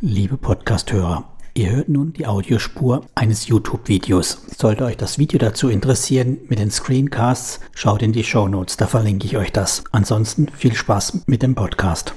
Liebe Podcasthörer, ihr hört nun die Audiospur eines YouTube-Videos. Sollte euch das Video dazu interessieren mit den Screencasts, schaut in die Show Notes, da verlinke ich euch das. Ansonsten viel Spaß mit dem Podcast.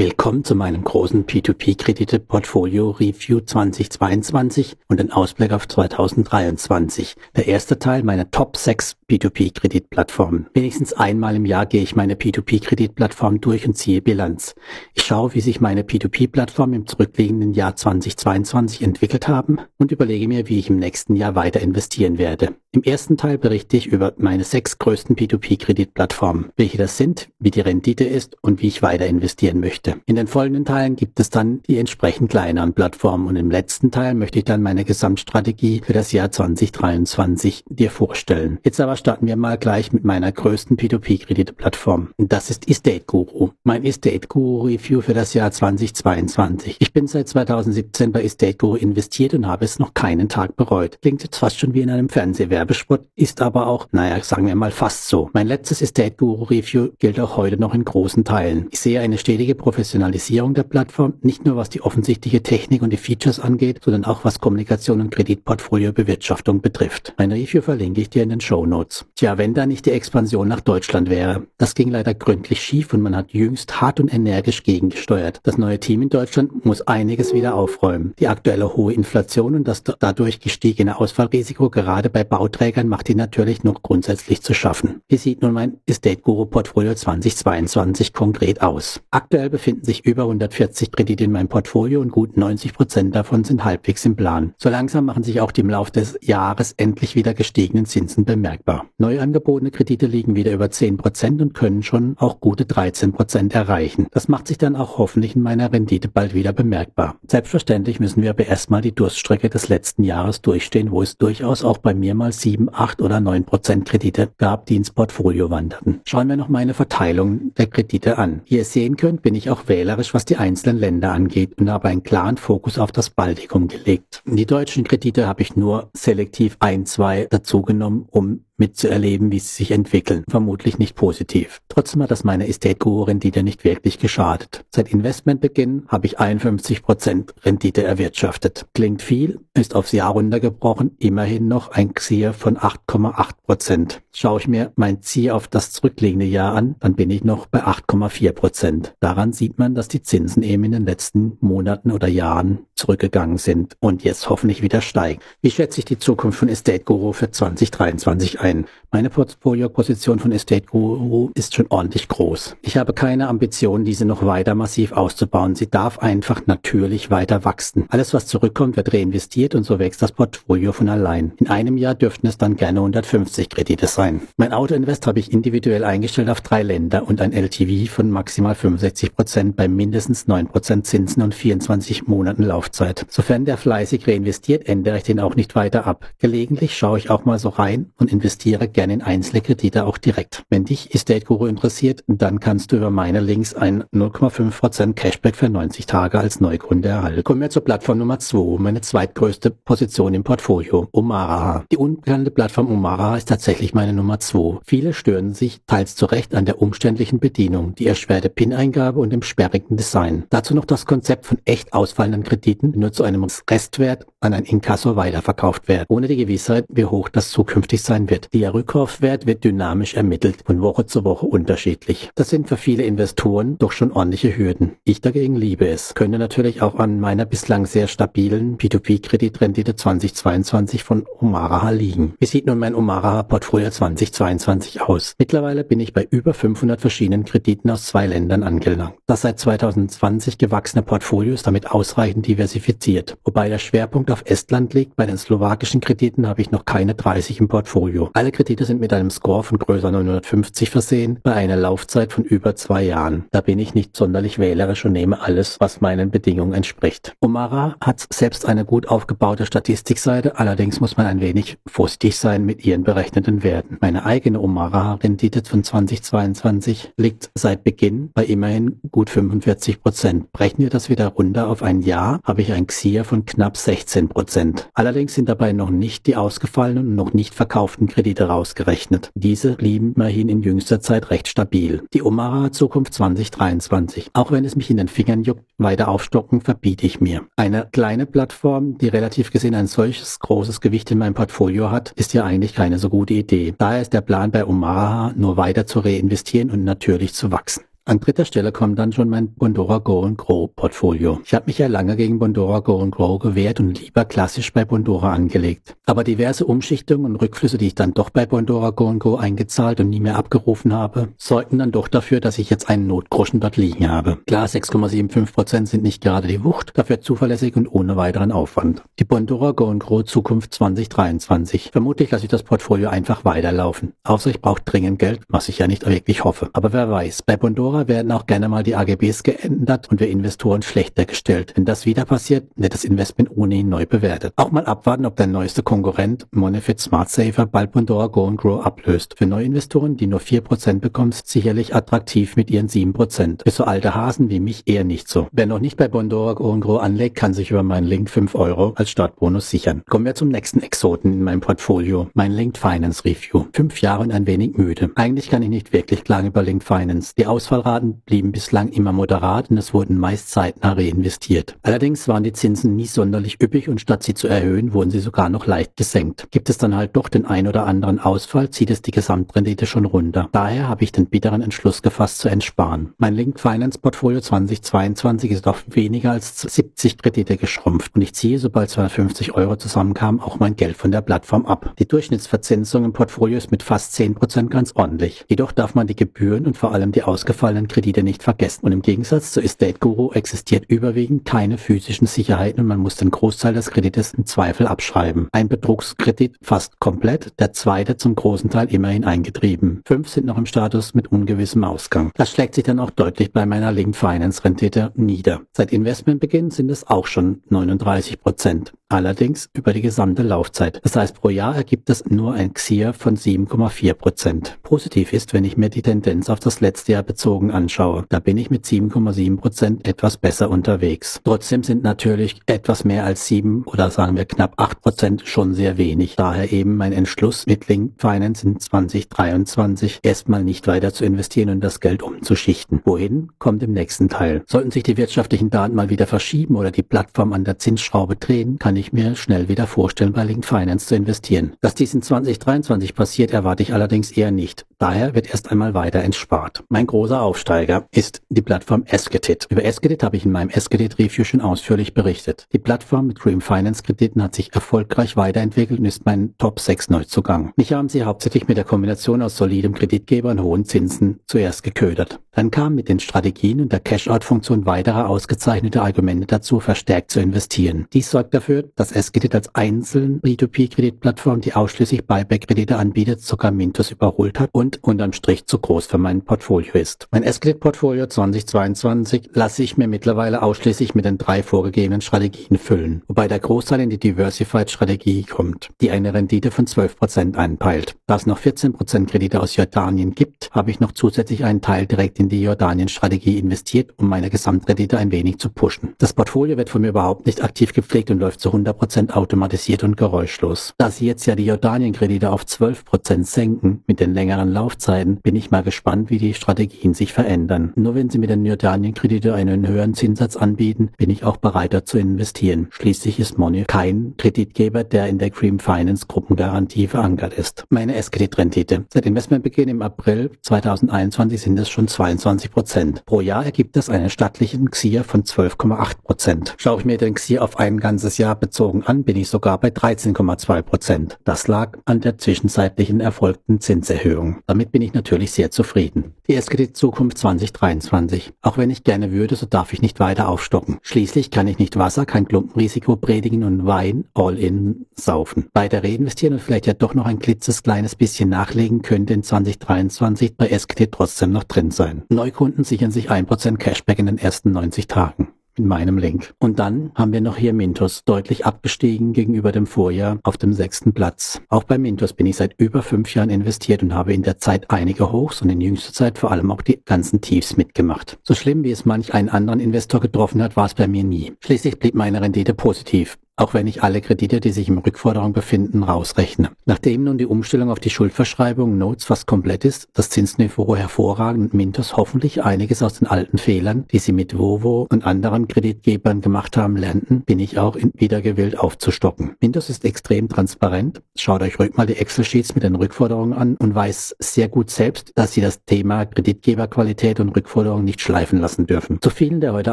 Willkommen zu meinem großen P2P-Kredite-Portfolio Review 2022 und den Ausblick auf 2023. Der erste Teil meiner Top 6 P2P-Kreditplattformen. Wenigstens einmal im Jahr gehe ich meine P2P-Kreditplattform durch und ziehe Bilanz. Ich schaue, wie sich meine P2P-Plattformen im zurückliegenden Jahr 2022 entwickelt haben und überlege mir, wie ich im nächsten Jahr weiter investieren werde. Im ersten Teil berichte ich über meine sechs größten P2P-Kreditplattformen, welche das sind, wie die Rendite ist und wie ich weiter investieren möchte. In den folgenden Teilen gibt es dann die entsprechend kleineren Plattformen und im letzten Teil möchte ich dann meine Gesamtstrategie für das Jahr 2023 dir vorstellen. Jetzt aber starten wir mal gleich mit meiner größten P2P-Kreditplattform. Das ist Estate Guru. Mein Estate Guru Review für das Jahr 2022. Ich bin seit 2017 bei Estate Guru investiert und habe es noch keinen Tag bereut. Klingt jetzt fast schon wie in einem Fernsehwerk. Werbespot ist aber auch, naja, sagen wir mal fast so. Mein letztes Estate Guru Review gilt auch heute noch in großen Teilen. Ich sehe eine stetige Professionalisierung der Plattform, nicht nur was die offensichtliche Technik und die Features angeht, sondern auch was Kommunikation und Kreditportfolio Bewirtschaftung betrifft. Mein Review verlinke ich dir in den Show Notes. Tja, wenn da nicht die Expansion nach Deutschland wäre. Das ging leider gründlich schief und man hat jüngst hart und energisch gegengesteuert. Das neue Team in Deutschland muss einiges wieder aufräumen. Die aktuelle hohe Inflation und das dadurch gestiegene Ausfallrisiko gerade bei Bau Bauträgern macht die natürlich noch grundsätzlich zu schaffen. Wie sieht nun mein Estate Guru Portfolio 2022 konkret aus? Aktuell befinden sich über 140 Kredite in meinem Portfolio und gut 90 Prozent davon sind halbwegs im Plan. So langsam machen sich auch die im Laufe des Jahres endlich wieder gestiegenen Zinsen bemerkbar. Neu angebotene Kredite liegen wieder über 10 Prozent und können schon auch gute 13 Prozent erreichen. Das macht sich dann auch hoffentlich in meiner Rendite bald wieder bemerkbar. Selbstverständlich müssen wir aber erstmal die Durststrecke des letzten Jahres durchstehen, wo es durchaus auch bei mir mal 7, 8 oder 9 Prozent Kredite gab, die ins Portfolio wanderten. Schauen wir noch meine Verteilung der Kredite an. Wie ihr sehen könnt, bin ich auch wählerisch, was die einzelnen Länder angeht und habe einen klaren Fokus auf das Baltikum gelegt. Die deutschen Kredite habe ich nur selektiv ein, zwei dazugenommen, um mitzuerleben, wie sie sich entwickeln. Vermutlich nicht positiv. Trotzdem hat das meine Estate-Guru-Rendite nicht wirklich geschadet. Seit Investmentbeginn habe ich 51% Rendite erwirtschaftet. Klingt viel, ist aufs Jahr runtergebrochen, immerhin noch ein XIR von 8,8%. Schaue ich mir mein Ziel auf das zurückliegende Jahr an, dann bin ich noch bei 8,4%. Daran sieht man, dass die Zinsen eben in den letzten Monaten oder Jahren zurückgegangen sind und jetzt hoffentlich wieder steigen. Wie schätze ich die Zukunft von Estate Guru für 2023 ein? Meine Portfolio-Position von Estate Guru ist schon ordentlich groß. Ich habe keine Ambition, diese noch weiter massiv auszubauen. Sie darf einfach natürlich weiter wachsen. Alles, was zurückkommt, wird reinvestiert und so wächst das Portfolio von allein. In einem Jahr dürften es dann gerne 150 Kredite sein. Mein Auto-Invest habe ich individuell eingestellt auf drei Länder und ein LTV von maximal 65 Prozent bei mindestens 9 Prozent Zinsen und 24 Monaten Laufzeit. Sofern der fleißig reinvestiert, ändere ich den auch nicht weiter ab. Gelegentlich schaue ich auch mal so rein und investiere gerne in einzelne Kredite auch direkt. Wenn dich Estate Guru interessiert, dann kannst du über meine Links ein 0,5% Cashback für 90 Tage als Neukunde erhalten. Kommen wir zur Plattform Nummer 2, meine zweitgrößte Position im Portfolio, Omaraha. Die unbekannte Plattform Omaraha ist tatsächlich meine Nummer 2. Viele stören sich, teils zu Recht, an der umständlichen Bedienung, die erschwerte PIN-Eingabe und dem sperrigen Design. Dazu noch das Konzept von echt ausfallenden Krediten, die nur zu einem Restwert an ein Inkasso weiterverkauft werden, ohne die Gewissheit, wie hoch das zukünftig sein wird. Der Rückkaufswert wird dynamisch ermittelt, von Woche zu Woche unterschiedlich. Das sind für viele Investoren doch schon ordentliche Hürden. Ich dagegen liebe es. Könnte natürlich auch an meiner bislang sehr stabilen P2P-Kreditrendite 2022 von Omaraha liegen. Wie sieht nun mein Omaraha-Portfolio 2022 aus? Mittlerweile bin ich bei über 500 verschiedenen Krediten aus zwei Ländern angelangt. Das seit 2020 gewachsene Portfolio ist damit ausreichend diversifiziert, wobei der Schwerpunkt auf Estland liegt. Bei den slowakischen Krediten habe ich noch keine 30 im Portfolio. Alle Kredite sind mit einem Score von größer 950 versehen, bei einer Laufzeit von über zwei Jahren. Da bin ich nicht sonderlich wählerisch und nehme alles, was meinen Bedingungen entspricht. Omara hat selbst eine gut aufgebaute Statistikseite, allerdings muss man ein wenig vorsichtig sein mit ihren berechneten Werten. Meine eigene Omara-Rendite von 2022 liegt seit Beginn bei immerhin gut 45 Prozent. Brechen wir das wieder runter auf ein Jahr, habe ich ein XIR von knapp 16 Prozent. Allerdings sind dabei noch nicht die ausgefallenen und noch nicht verkauften Kredite Kredite rausgerechnet. Diese blieben immerhin in jüngster Zeit recht stabil. Die Omara Zukunft 2023. Auch wenn es mich in den Fingern juckt, weiter aufstocken verbiete ich mir. Eine kleine Plattform, die relativ gesehen ein solches großes Gewicht in meinem Portfolio hat, ist ja eigentlich keine so gute Idee. Daher ist der Plan bei Omara nur weiter zu reinvestieren und natürlich zu wachsen. An dritter Stelle kommt dann schon mein Bondora Go Grow Portfolio. Ich habe mich ja lange gegen Bondora Go Grow gewehrt und lieber klassisch bei Bondora angelegt. Aber diverse Umschichtungen und Rückflüsse, die ich dann doch bei Bondora Go Go eingezahlt und nie mehr abgerufen habe, sorgten dann doch dafür, dass ich jetzt einen Notgroschen dort liegen habe. Klar, 6,75% sind nicht gerade die Wucht, dafür zuverlässig und ohne weiteren Aufwand. Die Bondora Go Grow Zukunft 2023. Vermutlich lasse ich das Portfolio einfach weiterlaufen. Außer ich brauche dringend Geld, was ich ja nicht wirklich hoffe. Aber wer weiß, bei Bondora Investoren werden auch gerne mal die AGBs geändert und wir Investoren schlechter gestellt. Wenn das wieder passiert, wird das Investment ohnehin neu bewertet. Auch mal abwarten, ob der neueste Konkurrent Monefit Smart Saver bald Pandora Go and Grow ablöst. Für Neuinvestoren, die nur 4% bekommen, sicherlich attraktiv mit ihren 7%. Für so alte Hasen wie mich eher nicht so. Wer noch nicht bei Bondora Go and Grow anlegt, kann sich über meinen Link 5 Euro als Startbonus sichern. Kommen wir zum nächsten Exoten in meinem Portfolio. Mein Linked Finance Review. Fünf Jahre und ein wenig müde. Eigentlich kann ich nicht wirklich klagen über Linked Finance. Die Auswahl Ausfallraten blieben bislang immer moderat und es wurden meist zeitnah reinvestiert. Allerdings waren die Zinsen nie sonderlich üppig und statt sie zu erhöhen, wurden sie sogar noch leicht gesenkt. Gibt es dann halt doch den ein oder anderen Ausfall, zieht es die Gesamtrendite schon runter. Daher habe ich den bitteren Entschluss gefasst zu entsparen. Mein Link Finance Portfolio 2022 ist auf weniger als 70 Kredite geschrumpft und ich ziehe, sobald 250 Euro zusammenkamen, auch mein Geld von der Plattform ab. Die Durchschnittsverzinsung im Portfolio ist mit fast 10% ganz ordentlich. Jedoch darf man die Gebühren und vor allem die ausgefallenen ausgefallenen Kredite nicht vergessen. Und im Gegensatz zu Estate Guru existiert überwiegend keine physischen Sicherheiten und man muss den Großteil des Kredites im Zweifel abschreiben. Ein Betrugskredit fast komplett, der zweite zum großen Teil immerhin eingetrieben. Fünf sind noch im Status mit ungewissem Ausgang. Das schlägt sich dann auch deutlich bei meiner Linked Finance Rendite nieder. Seit Investmentbeginn sind es auch schon 39 Prozent allerdings über die gesamte Laufzeit. Das heißt, pro Jahr ergibt es nur ein XIR von 7,4 Prozent. Positiv ist, wenn ich mir die Tendenz auf das letzte Jahr bezogen anschaue. Da bin ich mit 7,7 Prozent etwas besser unterwegs. Trotzdem sind natürlich etwas mehr als 7 oder sagen wir knapp 8 Prozent schon sehr wenig. Daher eben mein Entschluss mit Link Finance in 2023 erstmal nicht weiter zu investieren und das Geld umzuschichten. Wohin kommt im nächsten Teil. Sollten sich die wirtschaftlichen Daten mal wieder verschieben oder die Plattform an der Zinsschraube drehen, kann ich mir schnell wieder vorstellen, bei Link Finance zu investieren. Dass dies in 2023 passiert, erwarte ich allerdings eher nicht. Daher wird erst einmal weiter entspart. Mein großer Aufsteiger ist die Plattform Esketit. Über Esketit habe ich in meinem Esketit Review schon ausführlich berichtet. Die Plattform mit Cream Finance Krediten hat sich erfolgreich weiterentwickelt und ist mein Top 6 Neuzugang. Mich haben sie hauptsächlich mit der Kombination aus solidem Kreditgeber und hohen Zinsen zuerst geködert. Dann kamen mit den Strategien und der Cash-Out-Funktion weitere ausgezeichnete Argumente dazu, verstärkt zu investieren. Dies sorgt dafür, dass Eskedit als einzelne P2P-Kreditplattform, die ausschließlich Buyback-Kredite anbietet, sogar Mintos überholt hat und unterm Strich zu groß für mein Portfolio ist. Mein Eskedit-Portfolio 2022 lasse ich mir mittlerweile ausschließlich mit den drei vorgegebenen Strategien füllen, wobei der Großteil in die Diversified-Strategie kommt, die eine Rendite von 12% anpeilt. Da es noch 14% Kredite aus Jordanien gibt, habe ich noch zusätzlich einen Teil direkt in die Jordanien-Strategie investiert, um meine Gesamtrendite ein wenig zu pushen. Das Portfolio wird von mir überhaupt nicht aktiv gepflegt und läuft zu 100% automatisiert und geräuschlos. Da sie jetzt ja die Jordanien-Kredite auf 12% senken mit den längeren Laufzeiten, bin ich mal gespannt, wie die Strategien sich verändern. Nur wenn sie mit den Jordanien-Kredite einen höheren Zinssatz anbieten, bin ich auch bereiter zu investieren. Schließlich ist Money kein Kreditgeber, der in der Cream Finance Gruppengarantie verankert ist. Meine S-Kredit-Rendite. Seit Investmentbeginn im April 2021 sind es schon 22% Pro Jahr ergibt es einen stattlichen XIR von 12,8% Schaue ich mir den XIR auf ein ganzes Jahr bezogen an, bin ich sogar bei 13,2 Prozent. Das lag an der zwischenzeitlichen erfolgten Zinserhöhung. Damit bin ich natürlich sehr zufrieden. Die S-Kredit Zukunft 2023. Auch wenn ich gerne würde, so darf ich nicht weiter aufstocken. Schließlich kann ich nicht Wasser, kein Klumpenrisiko predigen und Wein all in saufen. Weiter reinvestieren und vielleicht ja doch noch ein klitzes kleines bisschen nachlegen könnte in 2023 bei S-Kredit trotzdem noch drin sein. Neukunden sichern sich 1% Cashback in den ersten 90 Tagen in meinem Link. Und dann haben wir noch hier Mintos, deutlich abgestiegen gegenüber dem Vorjahr auf dem sechsten Platz. Auch bei Mintos bin ich seit über fünf Jahren investiert und habe in der Zeit einige Hochs und in jüngster Zeit vor allem auch die ganzen Tiefs mitgemacht. So schlimm wie es manch einen anderen Investor getroffen hat, war es bei mir nie. Schließlich blieb meine Rendite positiv auch wenn ich alle Kredite, die sich im Rückforderung befinden, rausrechne. Nachdem nun die Umstellung auf die Schuldverschreibung Notes fast komplett ist, das Zinsniveau hervorragend und Mintos hoffentlich einiges aus den alten Fehlern, die sie mit Vovo und anderen Kreditgebern gemacht haben, lernten, bin ich auch wieder aufzustocken. Mintos ist extrem transparent. Schaut euch ruhig mal die Excel-Sheets mit den Rückforderungen an und weiß sehr gut selbst, dass sie das Thema Kreditgeberqualität und Rückforderung nicht schleifen lassen dürfen. Zu vielen der heute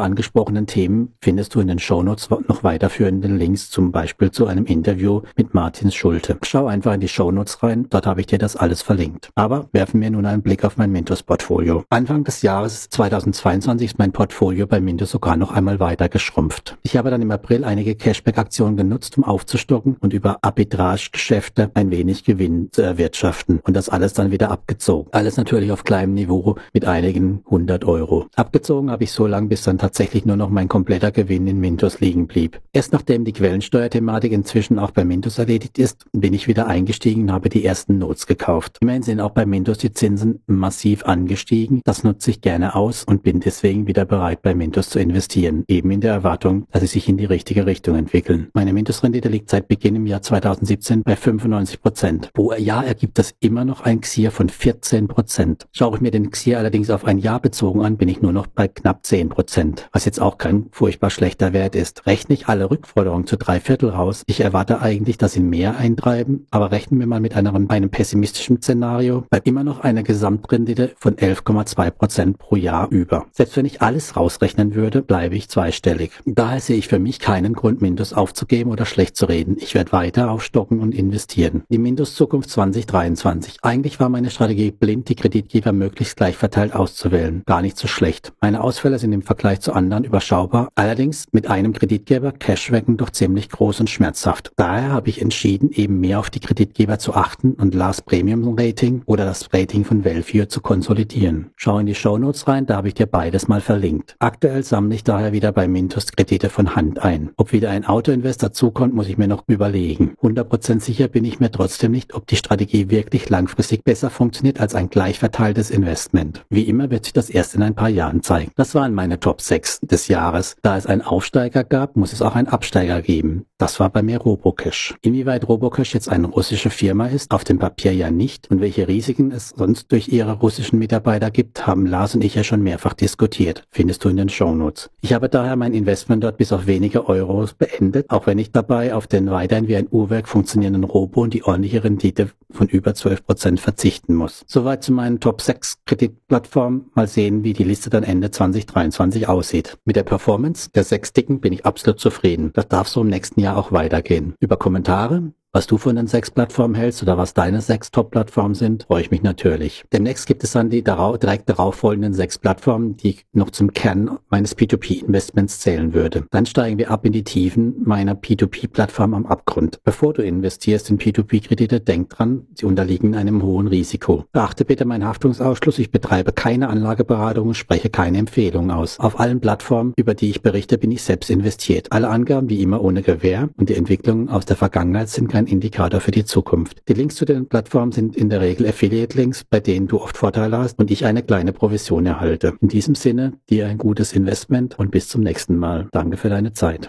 angesprochenen Themen findest du in den Shownotes noch weiterführenden Links, zum Beispiel zu einem Interview mit Martin Schulte. Schau einfach in die Shownotes rein, dort habe ich dir das alles verlinkt. Aber werfen wir nun einen Blick auf mein Mintos-Portfolio. Anfang des Jahres 2022 ist mein Portfolio bei Mintos sogar noch einmal weiter geschrumpft. Ich habe dann im April einige Cashback-Aktionen genutzt, um aufzustocken und über Arbitrage-Geschäfte ein wenig Gewinn zu erwirtschaften und das alles dann wieder abgezogen. Alles natürlich auf kleinem Niveau mit einigen hundert Euro. Abgezogen habe ich so lange, bis dann tatsächlich nur noch mein kompletter Gewinn in Mintos liegen blieb. Erst nachdem die Quellensteuerthematik inzwischen auch bei Mintos erledigt ist, bin ich wieder eingestiegen und habe die ersten Notes gekauft. Immerhin sind auch bei Mintos die Zinsen massiv angestiegen. Das nutze ich gerne aus und bin deswegen wieder bereit, bei Mintos zu investieren, eben in der Erwartung, dass sie sich in die richtige Richtung entwickeln. Meine Mintos-Rendite liegt seit Beginn im Jahr 2017 bei 95 Prozent. Pro Jahr ergibt das immer noch ein XIR von 14 Prozent. Schaue ich mir den XIR allerdings auf ein Jahr bezogen an, bin ich nur noch bei knapp 10 Prozent, was jetzt auch kein furchtbar schlechter Wert ist. Rechne ich alle Rückforderungen zu drei Viertel raus. Ich erwarte eigentlich, dass sie mehr eintreiben, aber rechnen wir mal mit einem, einem pessimistischen Szenario, bleibt immer noch eine Gesamtrendite von 11,2 Prozent pro Jahr über. Selbst wenn ich alles rausrechnen würde, bleibe ich zweistellig. Daher sehe ich für mich keinen Grund, Mintos aufzugeben oder schlecht zu reden. Ich werde weiter aufstocken und investieren. Die Mintos Zukunft 2023. Eigentlich war meine Strategie blind, die Kreditgeber möglichst gleich verteilt auszuwählen. Gar nicht so schlecht. Meine Ausfälle sind im Vergleich zu anderen überschaubar. Allerdings mit einem Kreditgeber Cashwacken doch ziemlich groß und schmerzhaft. Daher habe ich entschieden, eben mehr auf die Kreditgeber zu achten und Last Premium Rating oder das Rating von Value zu konsolidieren. Schau in die Show Notes rein, da habe ich dir beides mal verlinkt. Aktuell sammle ich daher wieder bei Mintos Kredite von Hand ein. Ob wieder ein Autoinvest dazukommt, muss ich mir noch überlegen. 100% sicher bin ich mir trotzdem nicht, ob die Strategie wirklich langfristig besser funktioniert als ein gleich verteiltes Investment. Wie immer wird sich das erst in ein paar Jahren zeigen. Das waren meine Top 6 des Jahres. Da es einen Aufsteiger gab, muss es auch einen Absteiger geben. Das war bei mir Robocash. Inwieweit Robocash jetzt eine russische Firma ist, auf dem Papier ja nicht. Und welche Risiken es sonst durch ihre russischen Mitarbeiter gibt, haben Lars und ich ja schon mehrfach diskutiert. Findest du in den Shownotes. Ich habe daher mein Investment dort bis auf wenige Euros beendet, auch wenn ich dabei auf den weiterhin wie ein Uhrwerk funktionierenden Robo und die ordentliche Rendite von über 12 Prozent verzichten muss. Soweit zu meinen Top 6 Kreditplattformen. Mal sehen, wie die Liste dann Ende 2023 aussieht. Mit der Performance der sechs Dicken bin ich absolut zufrieden. Das darf so im nächsten Jahr Jahr auch weitergehen. Über Kommentare was du von den sechs Plattformen hältst oder was deine sechs Top-Plattformen sind, freue ich mich natürlich. Demnächst gibt es dann die darauf, direkt darauf folgenden sechs Plattformen, die ich noch zum Kern meines P2P-Investments zählen würde. Dann steigen wir ab in die Tiefen meiner P2P-Plattform am Abgrund. Bevor du investierst in P2P-Kredite, denk dran, sie unterliegen einem hohen Risiko. Beachte bitte meinen Haftungsausschluss. Ich betreibe keine Anlageberatung und spreche keine Empfehlungen aus. Auf allen Plattformen, über die ich berichte, bin ich selbst investiert. Alle Angaben wie immer ohne Gewähr und die Entwicklungen aus der Vergangenheit sind kein Indikator für die Zukunft. Die Links zu den Plattformen sind in der Regel Affiliate-Links, bei denen du oft Vorteile hast und ich eine kleine Provision erhalte. In diesem Sinne, dir ein gutes Investment und bis zum nächsten Mal. Danke für deine Zeit.